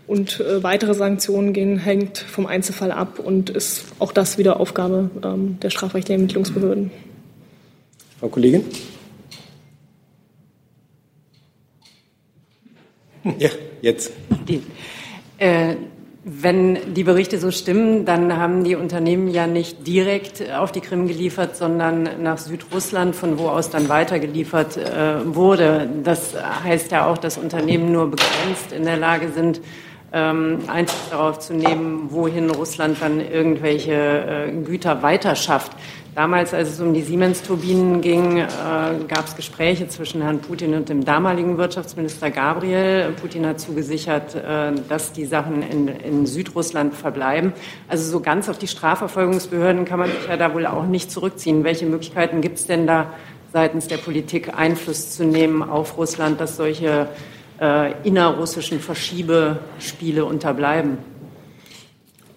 und äh, weitere Sanktionen gehen, hängt vom Einzelfall ab und ist auch das wieder Aufgabe ähm, der strafrechtlichen Ermittlungsbehörden. Frau Kollegin? Ja, jetzt. Die, äh, wenn die Berichte so stimmen, dann haben die Unternehmen ja nicht direkt auf die Krim geliefert, sondern nach Südrussland, von wo aus dann weitergeliefert äh, wurde. Das heißt ja auch, dass Unternehmen nur begrenzt in der Lage sind, ähm, Einfluss darauf zu nehmen, wohin Russland dann irgendwelche äh, Güter weiterschafft. Damals, als es um die Siemens-Turbinen ging, äh, gab es Gespräche zwischen Herrn Putin und dem damaligen Wirtschaftsminister Gabriel. Putin hat zugesichert, äh, dass die Sachen in, in, Südrussland verbleiben. Also so ganz auf die Strafverfolgungsbehörden kann man sich ja da wohl auch nicht zurückziehen. Welche Möglichkeiten gibt es denn da seitens der Politik Einfluss zu nehmen auf Russland, dass solche äh, innerrussischen Verschiebespiele unterbleiben?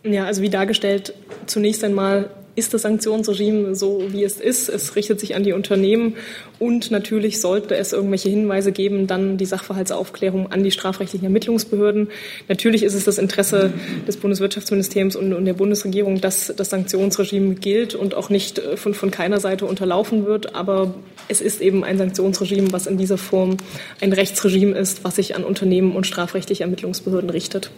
Ja, also wie dargestellt, zunächst einmal ist das Sanktionsregime so, wie es ist. Es richtet sich an die Unternehmen und natürlich sollte es irgendwelche Hinweise geben, dann die Sachverhaltsaufklärung an die strafrechtlichen Ermittlungsbehörden. Natürlich ist es das Interesse des Bundeswirtschaftsministeriums und, und der Bundesregierung, dass das Sanktionsregime gilt und auch nicht äh, von, von keiner Seite unterlaufen wird. Aber es ist eben ein Sanktionsregime, was in dieser Form ein Rechtsregime ist, was sich an Unternehmen und strafrechtliche Ermittlungsbehörden richtet.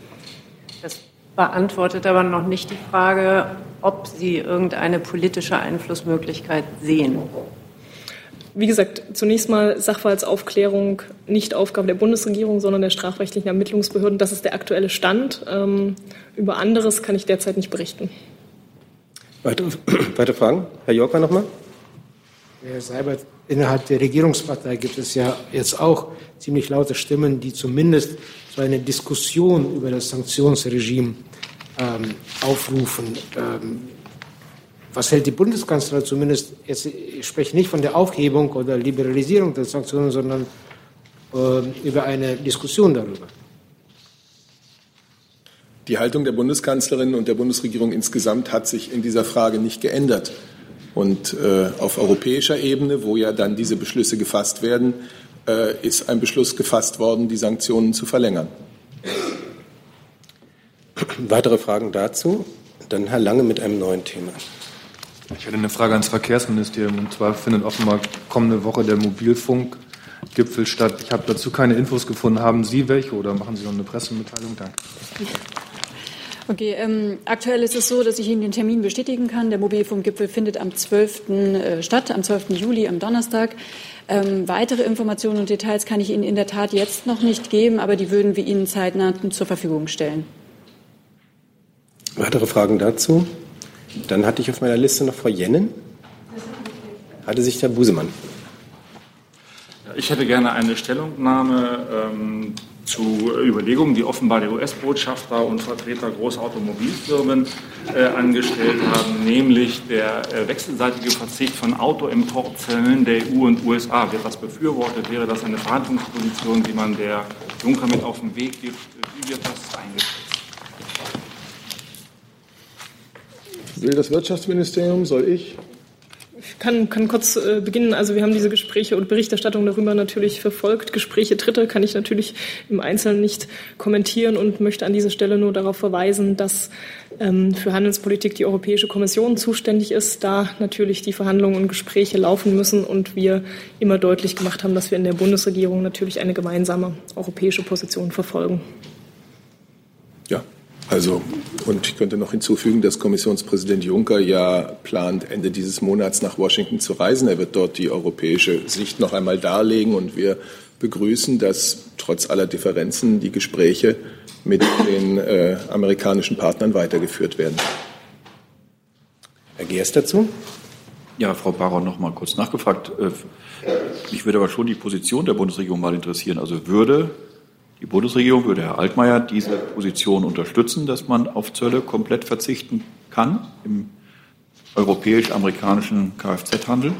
Das beantwortet aber noch nicht die Frage, ob Sie irgendeine politische Einflussmöglichkeit sehen. Wie gesagt, zunächst mal Sachverhaltsaufklärung nicht Aufgabe der Bundesregierung, sondern der strafrechtlichen Ermittlungsbehörden. Das ist der aktuelle Stand. Ähm, über anderes kann ich derzeit nicht berichten. Weitere, weitere Fragen? Herr Jorka nochmal. Herr Seibert, innerhalb der Regierungspartei gibt es ja jetzt auch ziemlich laute Stimmen, die zumindest so eine Diskussion über das Sanktionsregime ähm, aufrufen. Ähm, was hält die Bundeskanzlerin zumindest, jetzt, ich spreche nicht von der Aufhebung oder Liberalisierung der Sanktionen, sondern äh, über eine Diskussion darüber? Die Haltung der Bundeskanzlerin und der Bundesregierung insgesamt hat sich in dieser Frage nicht geändert. Und äh, auf europäischer Ebene, wo ja dann diese Beschlüsse gefasst werden, äh, ist ein Beschluss gefasst worden, die Sanktionen zu verlängern. Weitere Fragen dazu? Dann Herr Lange mit einem neuen Thema. Ich hätte eine Frage ans Verkehrsministerium. Und zwar findet offenbar kommende Woche der Mobilfunkgipfel statt. Ich habe dazu keine Infos gefunden. Haben Sie welche oder machen Sie noch eine Pressemitteilung? Danke. Okay, ähm, aktuell ist es so, dass ich Ihnen den Termin bestätigen kann. Der Mobilfunkgipfel findet am 12. Äh, statt, am 12. Juli, am Donnerstag. Ähm, weitere Informationen und Details kann ich Ihnen in der Tat jetzt noch nicht geben, aber die würden wir Ihnen zeitnah zur Verfügung stellen. Weitere Fragen dazu? Dann hatte ich auf meiner Liste noch Frau Jennen. Hatte sich der Busemann. Ich hätte gerne eine Stellungnahme ähm, zu Überlegungen, die offenbar der US-Botschafter und Vertreter großer Automobilfirmen äh, angestellt haben, nämlich der äh, wechselseitige Verzicht von Autoimportzellen der EU und USA. Wird das befürwortet? Wäre das eine Verhandlungsposition, die man der Juncker mit auf den Weg gibt? Wie wird das eingeschätzt? Will das Wirtschaftsministerium? Soll ich? Ich kann, kann kurz äh, beginnen. Also wir haben diese Gespräche und Berichterstattung darüber natürlich verfolgt. Gespräche Dritte kann ich natürlich im Einzelnen nicht kommentieren und möchte an dieser Stelle nur darauf verweisen, dass ähm, für Handelspolitik die Europäische Kommission zuständig ist, da natürlich die Verhandlungen und Gespräche laufen müssen und wir immer deutlich gemacht haben, dass wir in der Bundesregierung natürlich eine gemeinsame europäische Position verfolgen. Also, und ich könnte noch hinzufügen, dass Kommissionspräsident Juncker ja plant, Ende dieses Monats nach Washington zu reisen. Er wird dort die europäische Sicht noch einmal darlegen und wir begrüßen, dass trotz aller Differenzen die Gespräche mit den äh, amerikanischen Partnern weitergeführt werden. Herr Geers dazu? Ja, Frau Baron noch mal kurz nachgefragt. Äh, mich würde aber schon die Position der Bundesregierung mal interessieren. Also würde die Bundesregierung, würde Herr Altmaier diese Position unterstützen, dass man auf Zölle komplett verzichten kann im europäisch-amerikanischen Kfz-Handel?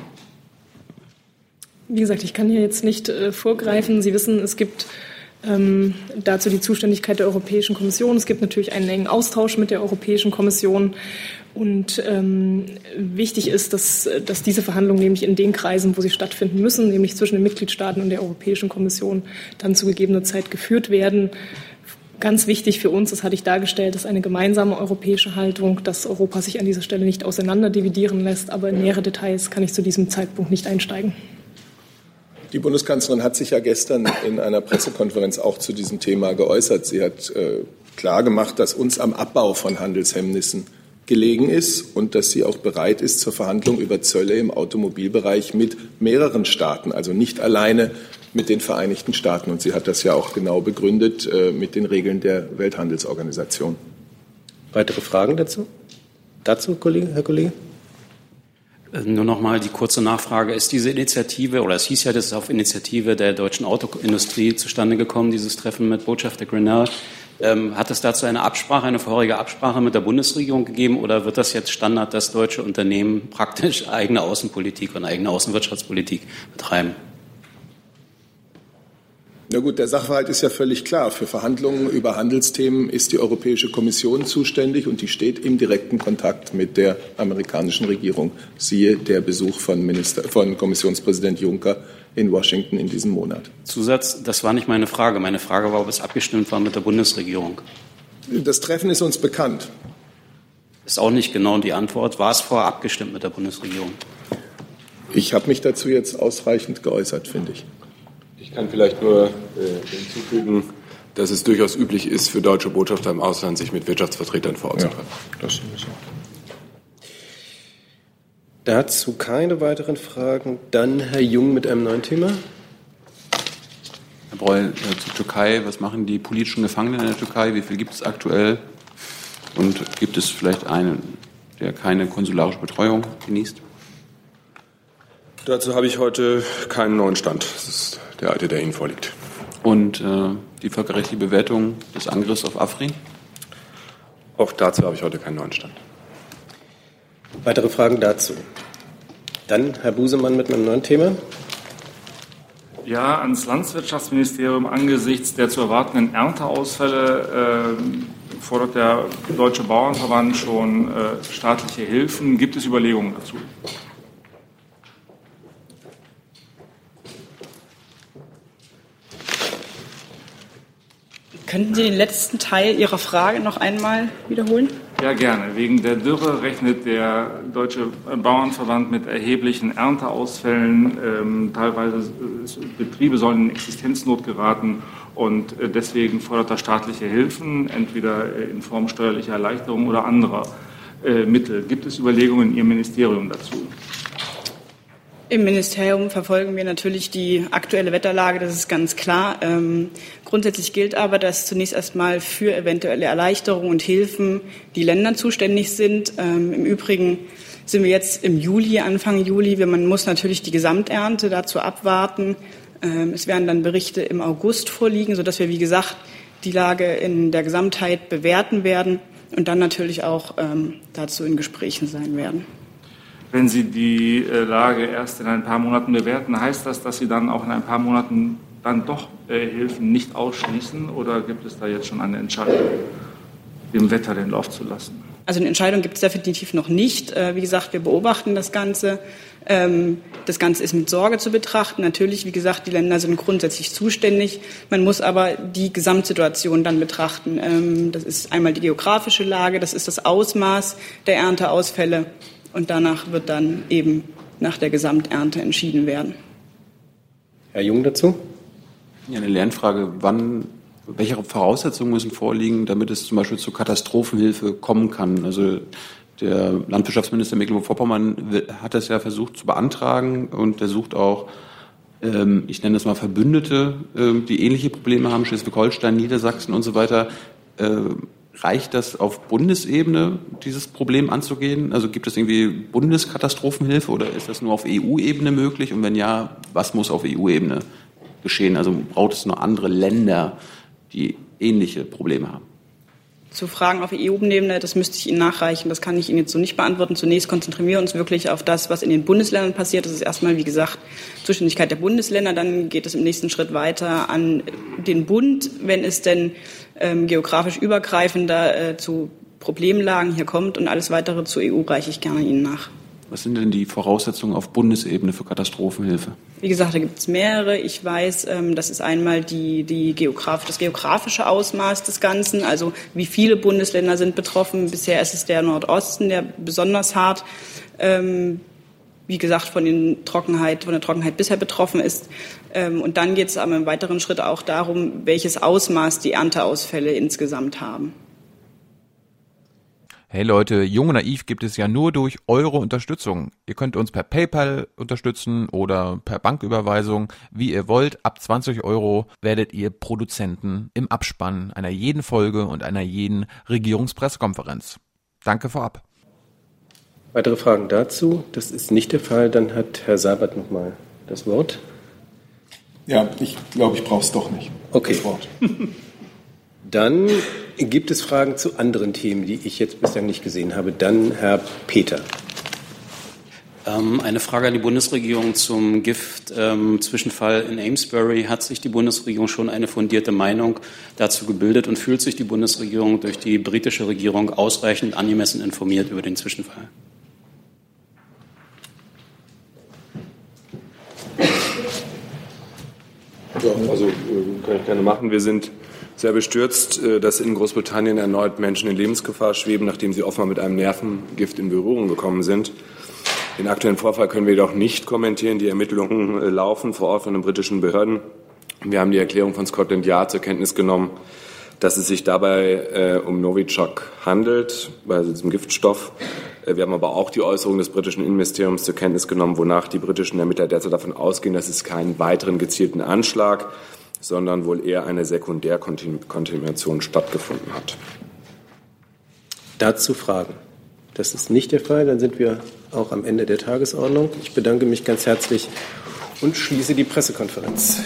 Wie gesagt, ich kann hier jetzt nicht äh, vorgreifen. Sie wissen, es gibt ähm, dazu die Zuständigkeit der Europäischen Kommission. Es gibt natürlich einen engen Austausch mit der Europäischen Kommission. Und ähm, wichtig ist, dass, dass diese Verhandlungen nämlich in den Kreisen, wo sie stattfinden müssen, nämlich zwischen den Mitgliedstaaten und der Europäischen Kommission, dann zu gegebener Zeit geführt werden. Ganz wichtig für uns, das hatte ich dargestellt, ist eine gemeinsame europäische Haltung, dass Europa sich an dieser Stelle nicht auseinanderdividieren lässt. Aber in nähere Details kann ich zu diesem Zeitpunkt nicht einsteigen. Die Bundeskanzlerin hat sich ja gestern in einer Pressekonferenz auch zu diesem Thema geäußert. Sie hat äh, klar dass uns am Abbau von Handelshemmnissen gelegen ist und dass sie auch bereit ist zur Verhandlung über Zölle im Automobilbereich mit mehreren Staaten, also nicht alleine mit den Vereinigten Staaten. Und sie hat das ja auch genau begründet äh, mit den Regeln der Welthandelsorganisation. Weitere Fragen dazu? Dazu, Kollege, Herr Kollege? Äh, nur noch mal die kurze Nachfrage. Ist diese Initiative, oder es hieß ja, das ist auf Initiative der deutschen Autoindustrie zustande gekommen, dieses Treffen mit Botschafter Grinnell. Ähm, hat es dazu eine Absprache, eine vorherige Absprache mit der Bundesregierung gegeben oder wird das jetzt Standard, dass deutsche Unternehmen praktisch eigene Außenpolitik und eigene Außenwirtschaftspolitik betreiben? Na gut, der Sachverhalt ist ja völlig klar. Für Verhandlungen über Handelsthemen ist die Europäische Kommission zuständig und die steht im direkten Kontakt mit der amerikanischen Regierung. Siehe der Besuch von, Minister, von Kommissionspräsident Juncker in Washington in diesem Monat. Zusatz, das war nicht meine Frage. Meine Frage war, ob es abgestimmt war mit der Bundesregierung. Das Treffen ist uns bekannt. Ist auch nicht genau die Antwort. War es vorher abgestimmt mit der Bundesregierung? Ich habe mich dazu jetzt ausreichend geäußert, finde ich. Ich kann vielleicht nur äh, hinzufügen, dass es durchaus üblich ist, für deutsche Botschafter im Ausland sich mit Wirtschaftsvertretern vor Ort ja, zu treffen. Das ist so. Dazu keine weiteren Fragen. Dann Herr Jung mit einem neuen Thema. Herr Breul, äh, zur Türkei. Was machen die politischen Gefangenen in der Türkei? Wie viel gibt es aktuell? Und gibt es vielleicht einen, der keine konsularische Betreuung genießt? Dazu habe ich heute keinen neuen Stand. Das ist der alte, der Ihnen vorliegt. Und äh, die völkerrechtliche Bewertung des Angriffs auf Afrin? Auch dazu habe ich heute keinen neuen Stand. Weitere Fragen dazu? Dann Herr Busemann mit einem neuen Thema. Ja, ans Landwirtschaftsministerium angesichts der zu erwartenden Ernteausfälle äh, fordert der Deutsche Bauernverband schon äh, staatliche Hilfen. Gibt es Überlegungen dazu? Könnten Sie den letzten Teil Ihrer Frage noch einmal wiederholen? Ja, gerne. Wegen der Dürre rechnet der Deutsche Bauernverband mit erheblichen Ernteausfällen. Ähm, teilweise Betriebe sollen in Existenznot geraten und äh, deswegen fordert er staatliche Hilfen, entweder äh, in Form steuerlicher Erleichterung oder anderer äh, Mittel. Gibt es Überlegungen in Ihrem Ministerium dazu? Im Ministerium verfolgen wir natürlich die aktuelle Wetterlage, das ist ganz klar. Ähm, grundsätzlich gilt aber, dass zunächst erstmal für eventuelle Erleichterungen und Hilfen die Länder zuständig sind. Ähm, Im Übrigen sind wir jetzt im Juli, Anfang Juli. Man muss natürlich die Gesamternte dazu abwarten. Ähm, es werden dann Berichte im August vorliegen, sodass wir, wie gesagt, die Lage in der Gesamtheit bewerten werden und dann natürlich auch ähm, dazu in Gesprächen sein werden. Wenn Sie die äh, Lage erst in ein paar Monaten bewerten, heißt das, dass Sie dann auch in ein paar Monaten dann doch äh, Hilfen nicht ausschließen oder gibt es da jetzt schon eine Entscheidung, dem Wetter den Lauf zu lassen? Also eine Entscheidung gibt es definitiv noch nicht. Äh, wie gesagt, wir beobachten das Ganze. Ähm, das Ganze ist mit Sorge zu betrachten. Natürlich, wie gesagt, die Länder sind grundsätzlich zuständig. Man muss aber die Gesamtsituation dann betrachten. Ähm, das ist einmal die geografische Lage, das ist das Ausmaß der Ernteausfälle und danach wird dann eben nach der Gesamternte entschieden werden. Herr Jung dazu? Ja, eine Lernfrage. Wann, welche Voraussetzungen müssen vorliegen, damit es zum Beispiel zur Katastrophenhilfe kommen kann? Also der Landwirtschaftsminister Mecklenburg-Vorpommern hat das ja versucht zu beantragen und er sucht auch ähm, ich nenne das mal Verbündete, ähm, die ähnliche Probleme haben, Schleswig-Holstein, Niedersachsen und so weiter. Reicht das auf Bundesebene, dieses Problem anzugehen? Also gibt es irgendwie Bundeskatastrophenhilfe oder ist das nur auf EU-Ebene möglich? Und wenn ja, was muss auf EU-Ebene geschehen? Also braucht es nur andere Länder, die ähnliche Probleme haben? Zu Fragen auf EU-Ebene, das müsste ich Ihnen nachreichen. Das kann ich Ihnen jetzt so nicht beantworten. Zunächst konzentrieren wir uns wirklich auf das, was in den Bundesländern passiert. Das ist erstmal, wie gesagt, Zuständigkeit der Bundesländer. Dann geht es im nächsten Schritt weiter an den Bund, wenn es denn ähm, geografisch übergreifender äh, zu Problemlagen hier kommt. Und alles weitere zur EU reiche ich gerne Ihnen nach. Was sind denn die Voraussetzungen auf Bundesebene für Katastrophenhilfe? Wie gesagt, da gibt es mehrere. Ich weiß, ähm, das ist einmal die, die Geograf das geografische Ausmaß des Ganzen, also wie viele Bundesländer sind betroffen. Bisher ist es der Nordosten, der besonders hart, ähm, wie gesagt, von, den Trockenheit, von der Trockenheit bisher betroffen ist. Ähm, und dann geht es aber im weiteren Schritt auch darum, welches Ausmaß die Ernteausfälle insgesamt haben. Hey Leute, Jung und Naiv gibt es ja nur durch eure Unterstützung. Ihr könnt uns per PayPal unterstützen oder per Banküberweisung, wie ihr wollt. Ab 20 Euro werdet ihr Produzenten im Abspann einer jeden Folge und einer jeden Regierungspressekonferenz. Danke vorab. Weitere Fragen dazu? Das ist nicht der Fall. Dann hat Herr Sabat nochmal das Wort. Ja, ich glaube, ich brauche es doch nicht. Okay. Das Wort. Dann gibt es Fragen zu anderen Themen, die ich jetzt bislang nicht gesehen habe. Dann Herr Peter. Ähm, eine Frage an die Bundesregierung zum Gift-Zwischenfall ähm, in Amesbury. Hat sich die Bundesregierung schon eine fundierte Meinung dazu gebildet und fühlt sich die Bundesregierung durch die britische Regierung ausreichend angemessen informiert über den Zwischenfall? Ja, also äh, kann ich gerne machen. Wir sind sehr bestürzt, äh, dass in Großbritannien erneut Menschen in Lebensgefahr schweben, nachdem sie offenbar mit einem Nervengift in Berührung gekommen sind. Den aktuellen Vorfall können wir jedoch nicht kommentieren. Die Ermittlungen äh, laufen vor Ort von den britischen Behörden. Wir haben die Erklärung von Scotland Yard zur Kenntnis genommen, dass es sich dabei äh, um Novichok handelt, bei diesem Giftstoff. Wir haben aber auch die Äußerung des britischen Innenministeriums zur Kenntnis genommen, wonach die britischen Ermittler derzeit davon ausgehen, dass es keinen weiteren gezielten Anschlag sondern wohl eher eine Sekundärkontamination stattgefunden hat. Dazu Fragen? Das ist nicht der Fall. Dann sind wir auch am Ende der Tagesordnung. Ich bedanke mich ganz herzlich und schließe die Pressekonferenz.